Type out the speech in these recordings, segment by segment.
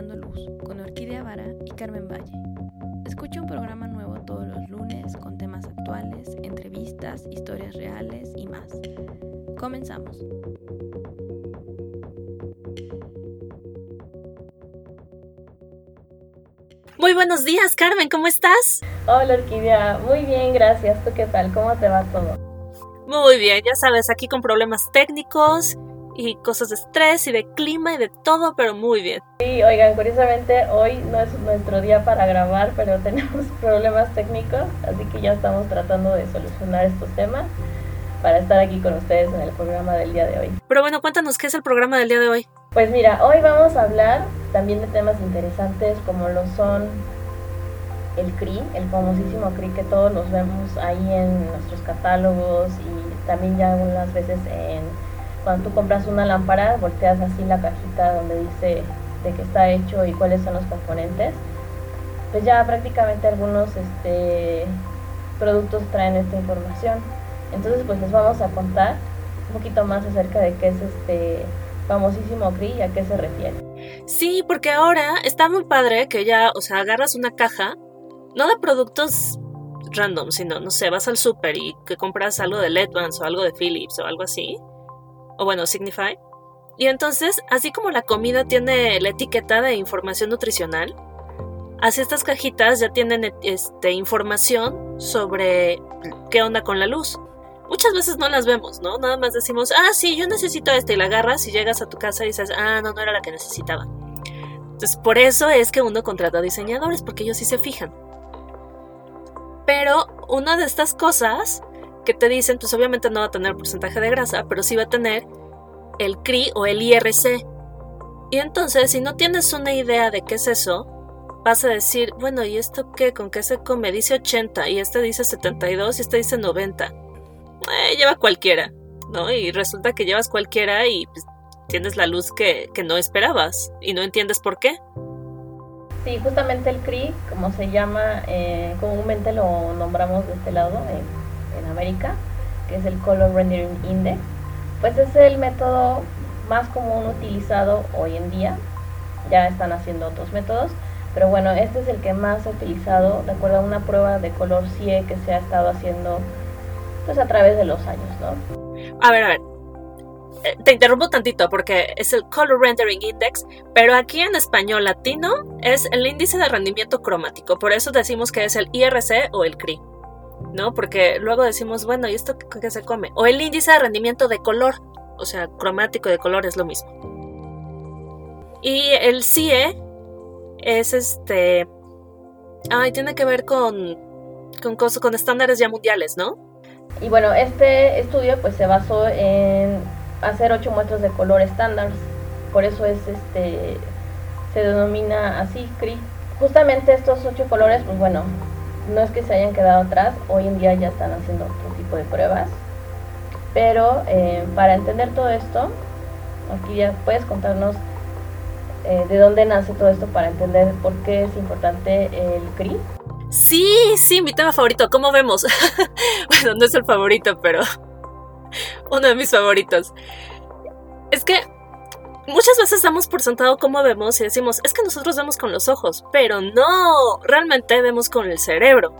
Hablando Luz con Orquídea Vara y Carmen Valle. Escucha un programa nuevo todos los lunes con temas actuales, entrevistas, historias reales y más. Comenzamos. Muy buenos días, Carmen, ¿cómo estás? Hola, Orquídea. Muy bien, gracias. ¿Tú qué tal? ¿Cómo te va todo? Muy bien, ya sabes, aquí con problemas técnicos y cosas de estrés y de clima y de todo, pero muy bien. Sí, oigan, curiosamente hoy no es nuestro día para grabar, pero tenemos problemas técnicos, así que ya estamos tratando de solucionar estos temas para estar aquí con ustedes en el programa del día de hoy. Pero bueno, cuéntanos qué es el programa del día de hoy. Pues mira, hoy vamos a hablar también de temas interesantes como lo son el CRI, el famosísimo CRI que todos nos vemos ahí en nuestros catálogos y también ya algunas veces en cuando tú compras una lámpara, volteas así la cajita donde dice de qué está hecho y cuáles son los componentes. Pues ya prácticamente algunos este, productos traen esta información. Entonces pues les vamos a contar un poquito más acerca de qué es este famosísimo CRI y a qué se refiere. Sí, porque ahora está muy padre que ya, o sea, agarras una caja, no de productos random, sino, no sé, vas al súper y que compras algo de Ledvance o algo de Philips o algo así, o bueno, Signify. Y entonces, así como la comida tiene la etiqueta de información nutricional, así estas cajitas ya tienen este, información sobre qué onda con la luz. Muchas veces no las vemos, ¿no? Nada más decimos, ah, sí, yo necesito este, y la agarras y llegas a tu casa y dices, ah, no, no era la que necesitaba. Entonces, por eso es que uno contrata diseñadores, porque ellos sí se fijan. Pero una de estas cosas que te dicen, pues obviamente no va a tener porcentaje de grasa, pero sí va a tener el CRI o el IRC. Y entonces, si no tienes una idea de qué es eso, vas a decir, bueno, ¿y esto qué? ¿Con qué se come? Dice 80 y este dice 72 y este dice 90. Eh, lleva cualquiera, ¿no? Y resulta que llevas cualquiera y pues, tienes la luz que, no esperabas y no entiendes por qué. Sí, justamente el CRI, como se llama, eh, comúnmente lo nombramos de este lado, en América, que es el Color Rendering Index, pues es el método más común utilizado hoy en día. Ya están haciendo otros métodos, pero bueno, este es el que más ha utilizado, de acuerdo a una prueba de color CIE que se ha estado haciendo pues a través de los años, ¿no? A ver, a ver. Eh, te interrumpo tantito porque es el Color Rendering Index, pero aquí en español latino es el índice de rendimiento cromático, por eso decimos que es el IRC o el CRI. ¿No? Porque luego decimos, bueno, ¿y esto qué se come? O el índice de rendimiento de color, o sea, cromático de color es lo mismo. Y el CIE es este... Ay, tiene que ver con, con, con estándares ya mundiales, ¿no? Y bueno, este estudio pues se basó en hacer ocho muestras de color estándar, por eso es este se denomina así CRI. Justamente estos ocho colores, pues bueno, no es que se hayan quedado atrás, hoy en día ya están haciendo otro tipo de pruebas. Pero eh, para entender todo esto, aquí ya puedes contarnos eh, de dónde nace todo esto para entender por qué es importante el CRI. Sí, sí, mi tema favorito, ¿cómo vemos? bueno, no es el favorito, pero uno de mis favoritos. Es que muchas veces damos por sentado cómo vemos y decimos, es que nosotros vemos con los ojos, pero no, realmente vemos con el cerebro.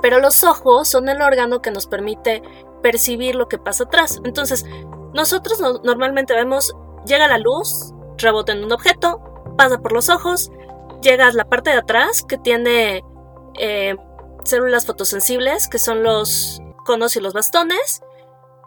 Pero los ojos son el órgano que nos permite percibir lo que pasa atrás. Entonces, nosotros normalmente vemos, llega la luz, rebota en un objeto, pasa por los ojos, llega a la parte de atrás que tiene eh, células fotosensibles, que son los conos y los bastones,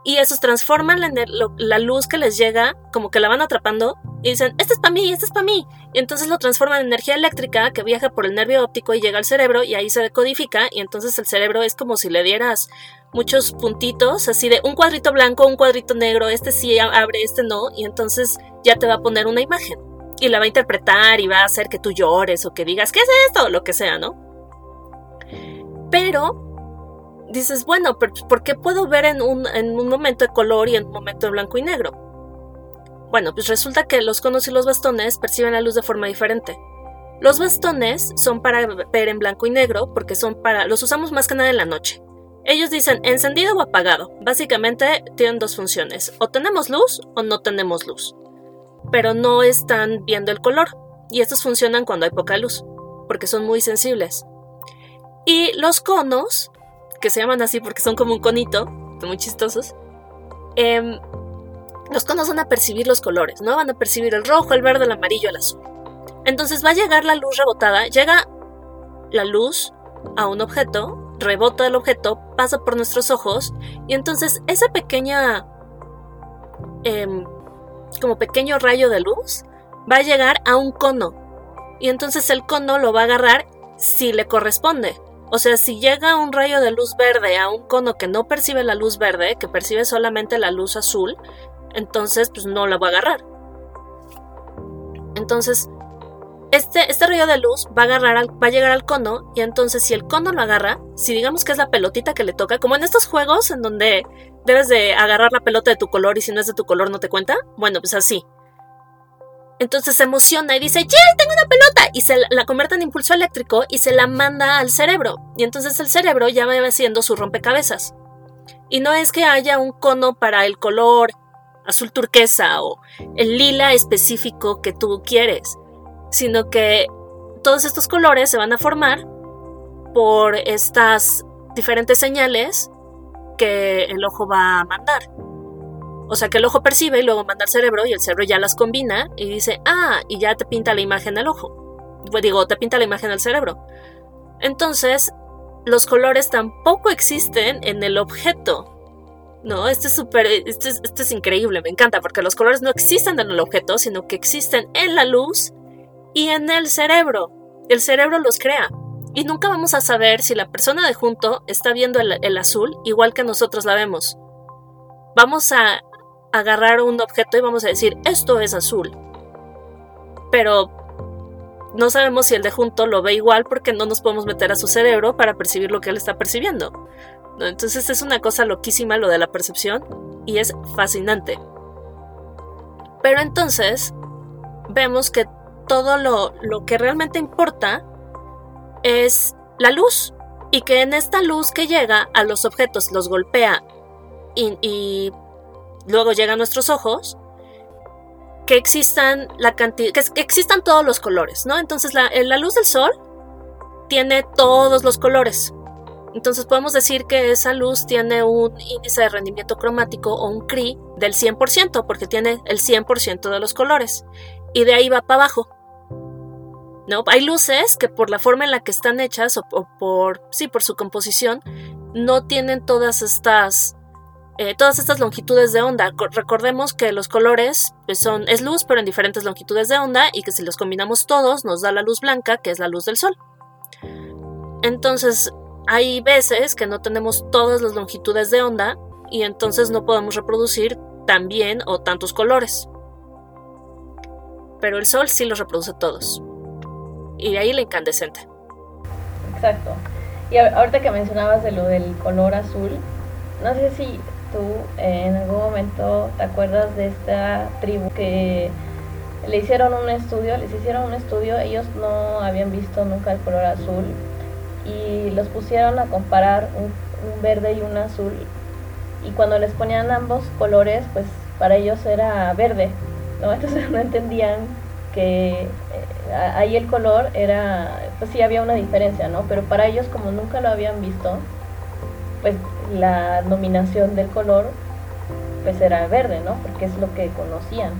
y esos transforman la, luz que les llega, como que la van atrapando y dicen, este es para mí, este es para mí. Y entonces lo transforman en energía eléctrica que viaja por el nervio óptico y llega al cerebro y ahí se decodifica y entonces el cerebro es como si le dieras muchos puntitos, así de un cuadrito blanco, un cuadrito negro, este sí abre, este no, y entonces ya te va a poner una imagen y la va a interpretar y va a hacer que tú llores o que digas, ¿qué es esto? lo que sea, ¿no? Pero dices, bueno, pero ¿por qué puedo ver en un, en un momento de color y en un momento de blanco y negro? Bueno, pues resulta que los conos y los bastones perciben la luz de forma diferente. Los bastones son para ver en blanco y negro porque son para los usamos más que nada en la noche. Ellos dicen encendido o apagado. Básicamente tienen dos funciones, o tenemos luz o no tenemos luz. Pero no están viendo el color. y estos funcionan cuando hay poca luz, porque son muy sensibles. Y los conos, que se llaman así porque son como un conito, muy chistosos, em, los conos van a percibir los colores, ¿no? Van a percibir el rojo, el verde, el amarillo, el azul. Entonces va a llegar la luz rebotada, llega la luz a un objeto, rebota el objeto, pasa por nuestros ojos y entonces esa pequeña, em, como pequeño rayo de luz, va a llegar a un cono y entonces el cono lo va a agarrar si le corresponde. O sea, si llega un rayo de luz verde a un cono que no percibe la luz verde, que percibe solamente la luz azul, entonces pues no la va a agarrar. Entonces, este, este rayo de luz va a, agarrar va a llegar al cono y entonces si el cono lo agarra, si digamos que es la pelotita que le toca, como en estos juegos en donde debes de agarrar la pelota de tu color y si no es de tu color no te cuenta, bueno, pues así. Entonces se emociona y dice, ¡Yeah, tengo una pelota! Y se la convierte en impulso eléctrico y se la manda al cerebro. Y entonces el cerebro ya va haciendo su rompecabezas. Y no es que haya un cono para el color azul turquesa o el lila específico que tú quieres, sino que todos estos colores se van a formar por estas diferentes señales que el ojo va a mandar. O sea que el ojo percibe y luego manda al cerebro y el cerebro ya las combina y dice, ah, y ya te pinta la imagen al ojo. Pues digo, te pinta la imagen al cerebro. Entonces, los colores tampoco existen en el objeto. No, esto es súper, esto es, esto es increíble, me encanta, porque los colores no existen en el objeto, sino que existen en la luz y en el cerebro. El cerebro los crea. Y nunca vamos a saber si la persona de junto está viendo el azul igual que nosotros la vemos. Vamos a agarrar un objeto y vamos a decir, esto es azul. Pero no sabemos si el de junto lo ve igual porque no nos podemos meter a su cerebro para percibir lo que él está percibiendo. Entonces es una cosa loquísima lo de la percepción y es fascinante. Pero entonces vemos que todo lo, que realmente importa es la luz y que en esta luz que llega a los objetos los golpea y luego llegan nuestros ojos, que existan la cantidad, que existan todos los colores, ¿no? Entonces la, la luz del sol tiene todos los colores. Entonces podemos decir que esa luz tiene un índice de rendimiento cromático o un CRI del 100%, porque tiene el 100% de los colores. Y de ahí va para abajo. ¿No? Hay luces que por la forma en la que están hechas o, o por, sí, por su composición, no tienen todas estas eh, todas estas longitudes de onda. Recordemos que los colores pues, son, es luz, pero en diferentes longitudes de onda, y que si los combinamos todos nos da la luz blanca, que es la luz del sol. Entonces, hay veces que no tenemos todas las longitudes de onda, y entonces no podemos reproducir tan bien o tantos colores. Pero el sol sí los reproduce todos. Y de ahí la incandescente. Exacto. Y ahorita que mencionabas de lo del color azul, no sé si tú en algún momento te acuerdas de esta tribu que le hicieron un estudio, les hicieron un estudio, ellos no habían visto nunca el color azul y los pusieron a comparar un, verde y un azul y cuando les ponían ambos colores, pues para ellos era verde, ¿no? Entonces no entendían que eh, ahí el color era, pues sí había una diferencia, ¿no? Pero para ellos como nunca lo habían visto, pues la nominación del color pues era verde, ¿no? Porque es lo que conocían.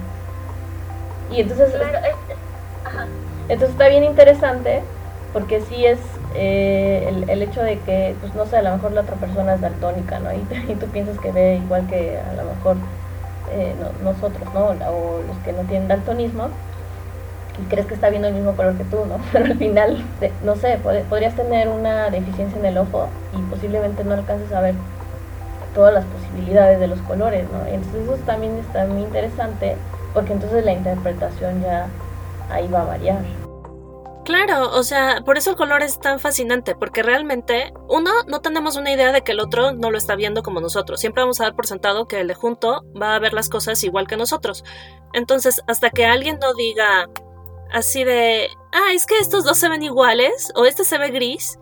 Y entonces, entonces está bien interesante porque sí es eh, el, hecho de que, pues no sé, a lo mejor la otra persona es daltónica, ¿no? Y, y tú piensas que ve igual que a lo mejor eh, nosotros, ¿no? O los que no tienen daltonismo y crees que está viendo el mismo color que tú, ¿no? Pero al final, no sé, podrías tener una deficiencia en el ojo y posiblemente no alcances a ver todas las posibilidades de los colores, ¿no? Entonces eso también está muy interesante porque entonces la interpretación ya ahí va a variar. Claro, o sea, por eso el color es tan fascinante, porque realmente, uno, no tenemos una idea de que el otro no lo está viendo como nosotros. Siempre vamos a dar por sentado que el de junto va a ver las cosas igual que nosotros. Entonces, hasta que alguien no diga, así de, ah, es que estos dos se ven iguales o este se ve gris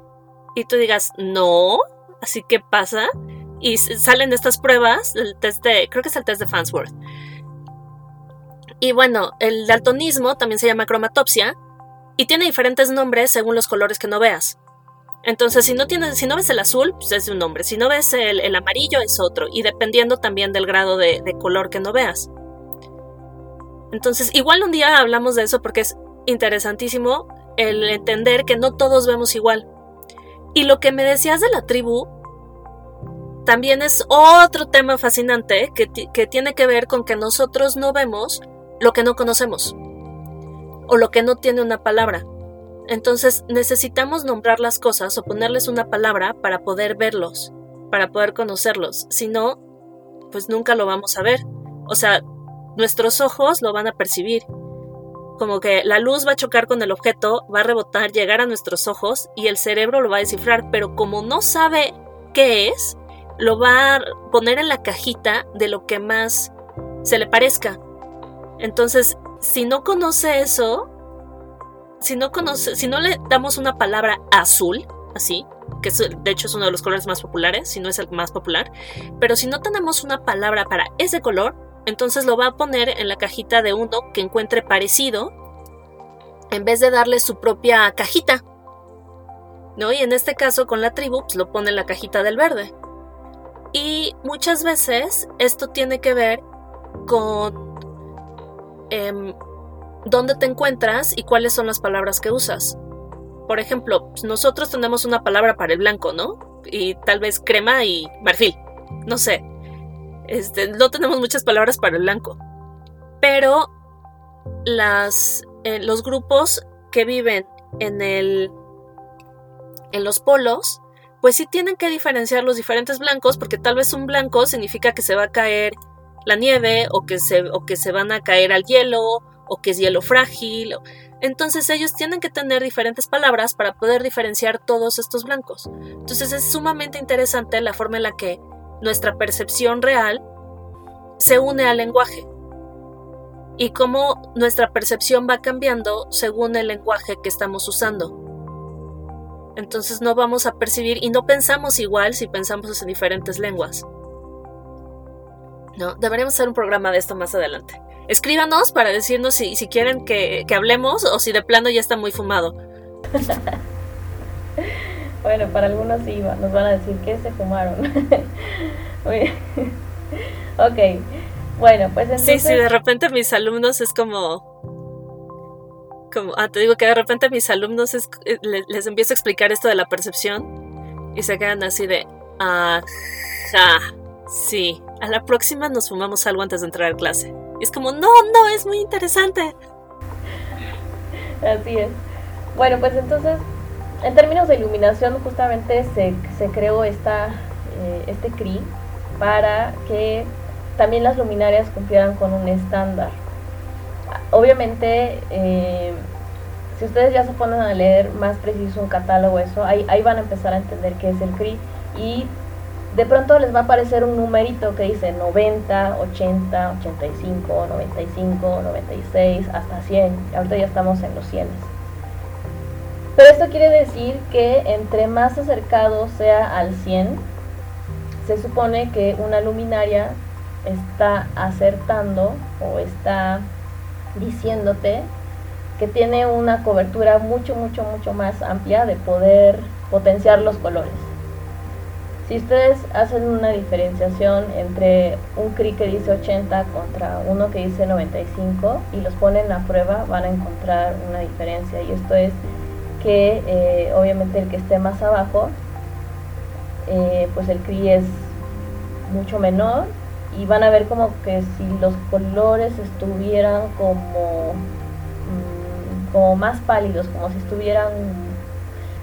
y tú digas, no, así que pasa y salen estas pruebas, el test de, creo que es el test de Fansworth. Y bueno, el daltonismo también se llama cromatopsia y tiene diferentes nombres según los colores que no veas. Entonces, si no, tienes, si no ves el azul, pues es un nombre. Si no ves el, amarillo, es otro. Y dependiendo también del grado de, de color que no veas. Entonces, igual un día hablamos de eso porque es interesantísimo el entender que no todos vemos igual. Y lo que me decías de la tribu también es otro tema fascinante que, que tiene que ver con que nosotros no vemos lo que no conocemos o lo que no tiene una palabra. Entonces necesitamos nombrar las cosas o ponerles una palabra para poder verlos, para poder conocerlos. Si no, pues nunca lo vamos a ver. O sea, nuestros ojos lo van a percibir. Como que la luz va a chocar con el objeto, va a rebotar, llegar a nuestros ojos y el cerebro lo va a descifrar, pero como no sabe qué es, lo va a poner en la cajita de lo que más se le parezca. Entonces, si no conoce eso, si no conoce, si no le damos una palabra azul, así, que de hecho es uno de los colores más populares, si no es el más popular, pero si no tenemos una palabra para ese color, entonces lo va a poner en la cajita de uno que encuentre parecido, en vez de darle su propia cajita. ¿No? Y en este caso con la tribu, pues lo pone en la cajita del verde. Y muchas veces esto tiene que ver con eh, dónde te encuentras y cuáles son las palabras que usas. Por ejemplo, pues, nosotros tenemos una palabra para el blanco, ¿no? Y tal vez crema y marfil. No sé. Este, no tenemos muchas palabras para el blanco. Pero eh, los grupos que viven en los polos, pues sí tienen que diferenciar los diferentes blancos, porque tal vez un blanco significa que se va a caer la nieve o que se, o que se van a caer al hielo o que es hielo frágil. Entonces ellos tienen que tener diferentes palabras para poder diferenciar todos estos blancos. Entonces es sumamente interesante la forma en la que nuestra percepción real se une al lenguaje y cómo nuestra percepción va cambiando según el lenguaje que estamos usando. Entonces no vamos a percibir y no pensamos igual si pensamos en diferentes lenguas. No, deberíamos hacer un programa de esto más adelante. Escríbanos para decirnos si, si quieren que, hablemos o si de plano ya está muy fumado. bueno, para algunos sí nos van a decir que se fumaron. ok, bueno, pues entonces... Sí, sí, de repente mis alumnos es como... como ah, te digo que de repente mis alumnos es, eh, les, les empiezo a explicar esto de la percepción y se quedan así de... Ajá, sí, a la próxima nos fumamos algo antes de entrar a clase. Y es como, no, no, es muy interesante. Así es. Bueno, pues entonces, en términos de iluminación, justamente se, creó esta, eh, este CRI para que también las luminarias cumplieran con un estándar. Obviamente, eh, si ustedes ya se ponen a leer más preciso un catálogo, eso, ahí, ahí van a empezar a entender qué es el CRI y de pronto les va a aparecer un numerito que dice 90, 80, 85, 95, 96, hasta 100. Ahorita ya estamos en los 100. Pero esto quiere decir que entre más acercado sea al 100, se supone que una luminaria está acertando o está diciéndote que tiene una cobertura mucho, mucho, mucho más amplia de poder potenciar los colores. Si ustedes hacen una diferenciación entre un CRI que dice 80 contra uno que dice 95 y los ponen a prueba, van a encontrar una diferencia. Y esto es que eh, obviamente el que esté más abajo, eh, pues el CRI es mucho menor y van a ver como que si los colores estuvieran como, mm, como más pálidos, como si estuvieran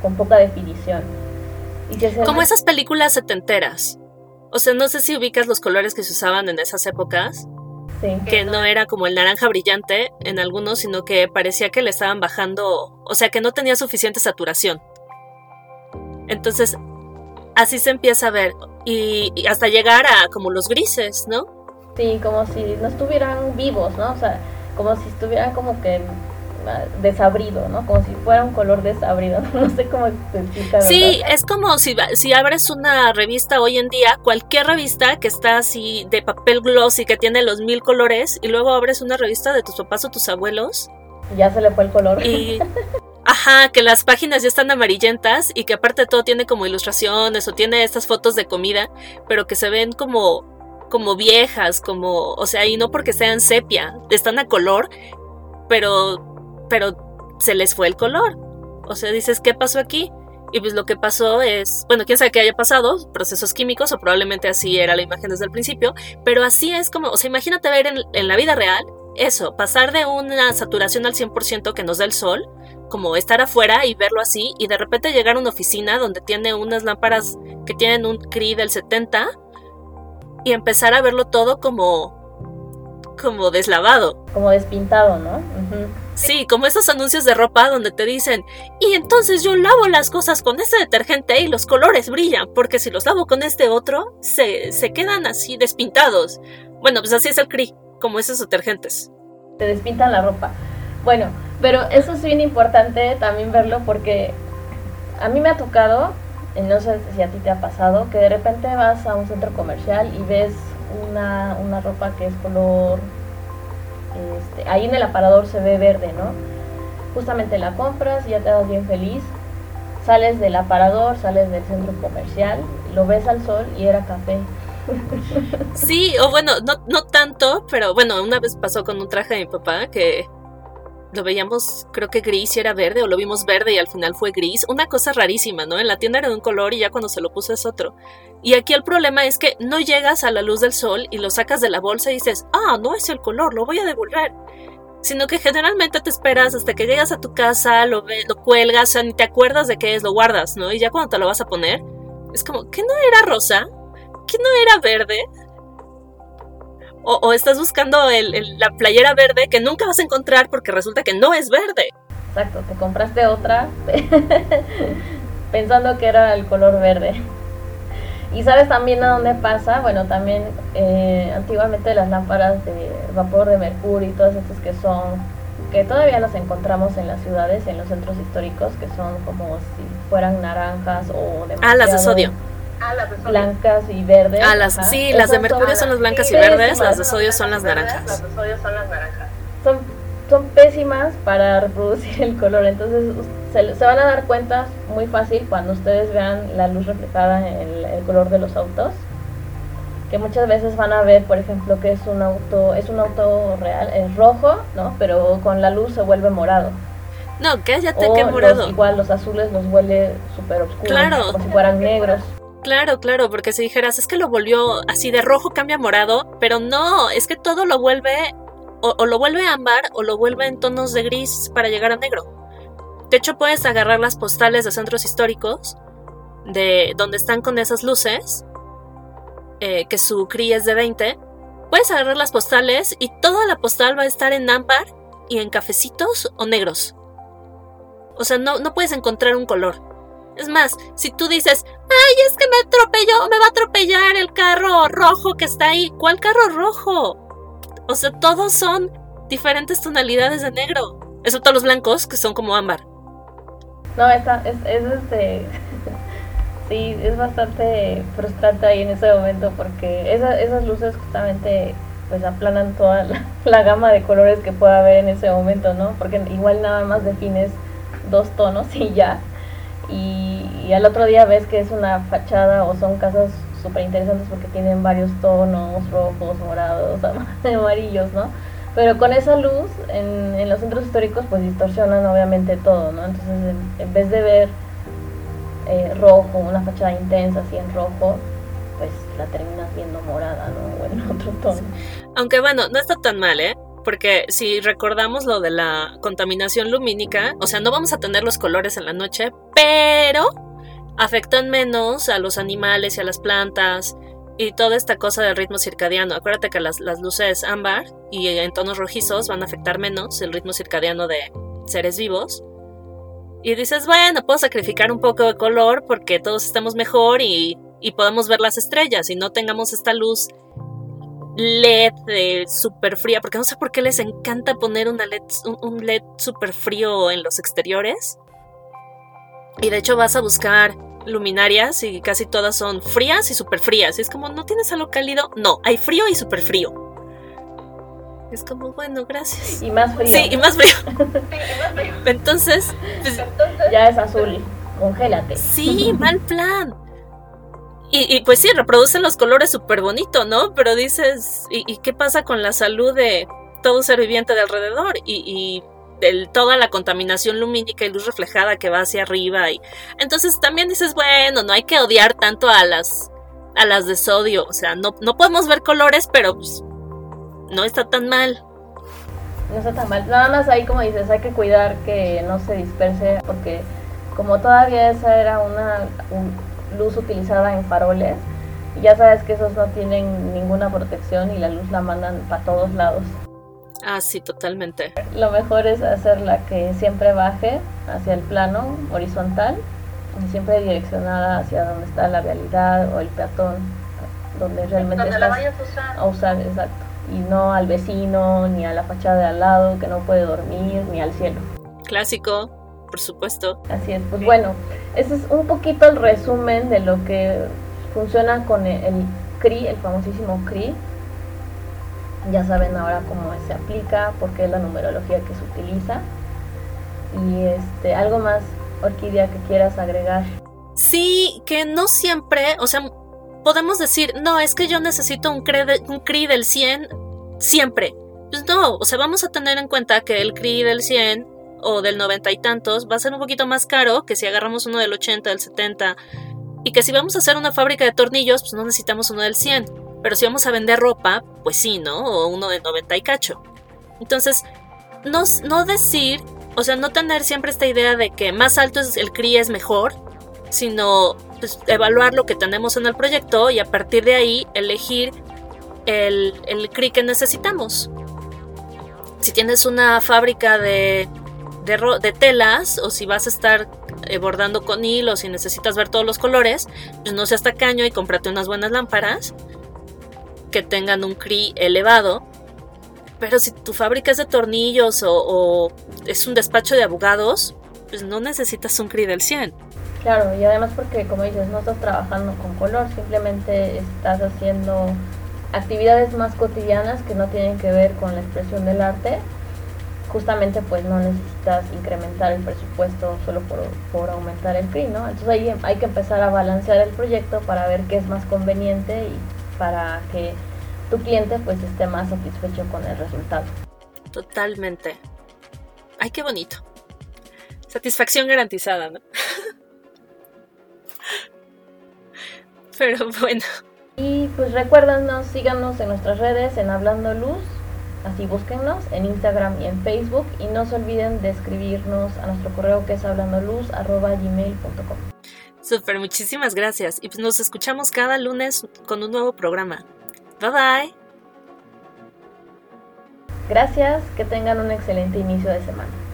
con poca definición. Como esas películas setenteras. O sea, no sé si ubicas los colores que se usaban en esas épocas. Sí. Que no era como el naranja brillante en algunos, sino que parecía que le estaban bajando, o sea, que no tenía suficiente saturación. Entonces, así se empieza a ver. Y, y, hasta llegar a como los grises, ¿no? Sí, como si no estuvieran vivos, ¿no? O sea, como si estuvieran como que desabrido, ¿no? Como si fuera un color desabrido, no sé cómo explicarlo. Sí, es como si, si abres una revista hoy en día, cualquier revista que está así de papel gloss y que tiene los mil colores, y luego abres una revista de tus papás o tus abuelos. Ya se le fue el color. Y Ajá, que las páginas ya están amarillentas y que aparte de todo tiene como ilustraciones o tiene estas fotos de comida, pero que se ven como como viejas, como, o sea, y no porque sean sepia, están a color, pero pero se les fue el color. O sea, dices, ¿qué pasó aquí? Y pues lo que pasó es, bueno, quién sabe qué haya pasado, procesos químicos o probablemente así era la imagen desde el principio, pero así es como, o sea, imagínate ver en, la vida real eso, pasar de una saturación al 100% que nos da el sol como estar afuera y verlo así y de repente llegar a una oficina donde tiene unas lámparas que tienen un CRI del 70 y empezar a verlo todo como como deslavado. Como despintado, ¿no? Sí, como esos anuncios de ropa donde te dicen, y entonces yo lavo las cosas con este detergente y los colores brillan, porque si los lavo con este otro, se, se quedan así despintados. Bueno, pues así es el CRI, como esos detergentes. Te despintan la ropa. Bueno, pero eso es bien importante también verlo porque a mí me ha tocado, no sé si a ti te ha pasado, que de repente vas a un centro comercial y ves una, una ropa que es color, este, ahí en el aparador se ve verde, ¿no? Justamente la compras ya te das bien feliz, sales del aparador, sales del centro comercial, lo ves al sol y era café. Sí, o bueno, no, no tanto, pero bueno, una vez pasó con un traje de mi papá que lo veíamos, creo que gris y era verde, o lo vimos verde y al final fue gris. Una cosa rarísima, ¿no? En la tienda era de un color y ya cuando se lo puso es otro. Y aquí el problema es que no llegas a la luz del sol y lo sacas de la bolsa y dices, ah, no es el color, lo voy a devolver. Sino que generalmente te esperas hasta que llegas a tu casa, lo, ve, lo cuelgas, o sea, ni te acuerdas de qué es, lo guardas, ¿no? Y ya cuando te lo vas a poner, es como, ¿qué no era rosa? ¿Qué no era verde? O, estás buscando la playera verde que nunca vas a encontrar porque resulta que no es verde. Exacto, te compraste otra pensando que era el color verde. Y sabes también a dónde pasa, bueno, también eh, antiguamente las lámparas de vapor de mercurio y todas estas que son, que todavía las encontramos en las ciudades, en los centros históricos, que son como si fueran naranjas o de Ah, las de sodio blancas y verdes. Ah, las, sí, las de mercurio son las blancas y verdes, las de sodio son las naranjas. Las de sodio son las naranjas. Son, son pésimas para reproducir el color, entonces se, se, van a dar cuenta muy fácil cuando ustedes vean la luz reflejada en el, el, color de los autos. Que muchas veces van a ver, por ejemplo, que es un auto, es un auto real, es rojo, ¿no? Pero con la luz se vuelve morado. No, cállate, que morado. igual los azules los huele súper oscuros, claro. como si fueran negros. Claro, claro, porque si dijeras, es que lo volvió así de rojo cambia morado, pero no, es que todo lo vuelve, o, lo vuelve ámbar o lo vuelve en tonos de gris para llegar a negro. De hecho, puedes agarrar las postales de centros históricos, de donde están con esas luces, eh, que su CRI es de 20. Puedes agarrar las postales y toda la postal va a estar en ámbar y en cafecitos o negros. O sea, no, no puedes encontrar un color. Es más, si tú dices, ay, es que me atropelló, me va a atropellar el carro rojo que está ahí. ¿Cuál carro rojo? O sea, todos son diferentes tonalidades de negro, excepto los blancos que son como ámbar. No, esta, es, es este. sí, es bastante frustrante ahí en ese momento porque esas luces justamente pues aplanan toda la, la, gama de colores que pueda haber en ese momento, ¿no? Porque igual nada más defines dos tonos y ya y, al otro día ves que es una fachada o son casas súper interesantes porque tienen varios tonos, rojos, morados, amarillos, ¿no? Pero con esa luz en, en los centros históricos pues distorsionan obviamente todo, ¿no? Entonces en, vez de ver eh, rojo, una fachada intensa así en rojo, pues la terminas viendo morada, ¿no? O en otro tono. Aunque bueno, no está tan mal, ¿eh? porque si recordamos lo de la contaminación lumínica, o sea, no vamos a tener los colores en la noche, pero afectan menos a los animales y a las plantas y toda esta cosa del ritmo circadiano. Acuérdate que las, luces ámbar y en tonos rojizos van a afectar menos el ritmo circadiano de seres vivos. Y dices, bueno, puedo sacrificar un poco de color porque todos estamos mejor y, y podemos ver las estrellas y no tengamos esta luz LED de super fría, porque no sé por qué les encanta poner una LED, un, LED super frío en los exteriores. Y de hecho vas a buscar luminarias y casi todas son frías y super frías. Y es como, ¿no tienes algo cálido? No, hay frío y super frío. Es como, bueno, gracias. Y más frío. Sí, y más frío. Entonces, pues, ya es azul, congélate. Sí, mal plan. Y, y pues sí, reproducen los colores súper bonito, ¿no? Pero dices, ¿y, ¿y, qué pasa con la salud de todo ser viviente de alrededor? Y, y del, toda la contaminación lumínica y luz reflejada que va hacia arriba. Y entonces también dices, bueno, no hay que odiar tanto a las a las de sodio, o sea, no, no podemos ver colores, pero pues, no está tan mal. No está tan mal. Nada más ahí como dices, hay que cuidar que no se disperse porque como todavía esa era una luz utilizada en faroles, ya sabes que esos no tienen ninguna protección y la luz la mandan para todos lados. Ah, sí, totalmente. Lo mejor es hacerla que siempre baje hacia el plano horizontal, siempre direccionada hacia donde está la realidad o el peatón, donde realmente donde la vayas a usar. a usar, exacto. Y no al vecino, ni a la fachada de al lado que no puede dormir, ni al cielo. Clásico, por supuesto. Así es, pues bueno, ese es un poquito el resumen de lo que funciona con el, el CRI, el famosísimo CRI, ya saben ahora cómo se aplica, por qué es la numerología que se utiliza. Y este, algo más, Orquídea, que quieras agregar. Sí, que no siempre, o sea, podemos decir, no, es que yo necesito un CRI, un CRI del 100 siempre. Pues no, o sea, vamos a tener en cuenta que el CRI del 100 o del 90 y tantos va a ser un poquito más caro que si agarramos uno del 80, del 70. Y que si vamos a hacer una fábrica de tornillos, pues no necesitamos uno del 100. Pero si vamos a vender ropa, pues sí, ¿no? O uno de 90 y cacho. Entonces, no, no decir, o sea, no tener siempre esta idea de que más alto es el CRI es mejor, sino pues, evaluar lo que tenemos en el proyecto y a partir de ahí elegir el, el CRI que necesitamos. Si tienes una fábrica de, de, telas o si vas a estar eh, bordando con hilo, si necesitas ver todos los colores, pues no seas tacaño y cómprate unas buenas lámparas que tengan un CRI elevado. Pero si tu fábrica es de tornillos o, o, es un despacho de abogados, pues no necesitas un CRI del 100. Claro, y además porque como dices, no estás trabajando con color, simplemente estás haciendo actividades más cotidianas que no tienen que ver con la expresión del arte. Justamente pues no necesitas incrementar el presupuesto solo por, por aumentar el CRI, ¿no? Entonces ahí hay que empezar a balancear el proyecto para ver qué es más conveniente y para que tu cliente pues esté más satisfecho con el resultado. Totalmente. Ay, qué bonito. Satisfacción garantizada, ¿no? Pero bueno. Y pues recuérdanos, síganos en nuestras redes en Hablando Luz, así búsquennos en Instagram y en Facebook y no se olviden de escribirnos a nuestro correo que es hablandoluz@gmail.com. Super, muchísimas gracias. Y pues nos escuchamos cada lunes con un nuevo programa. Bye bye. Gracias, que tengan un excelente inicio de semana.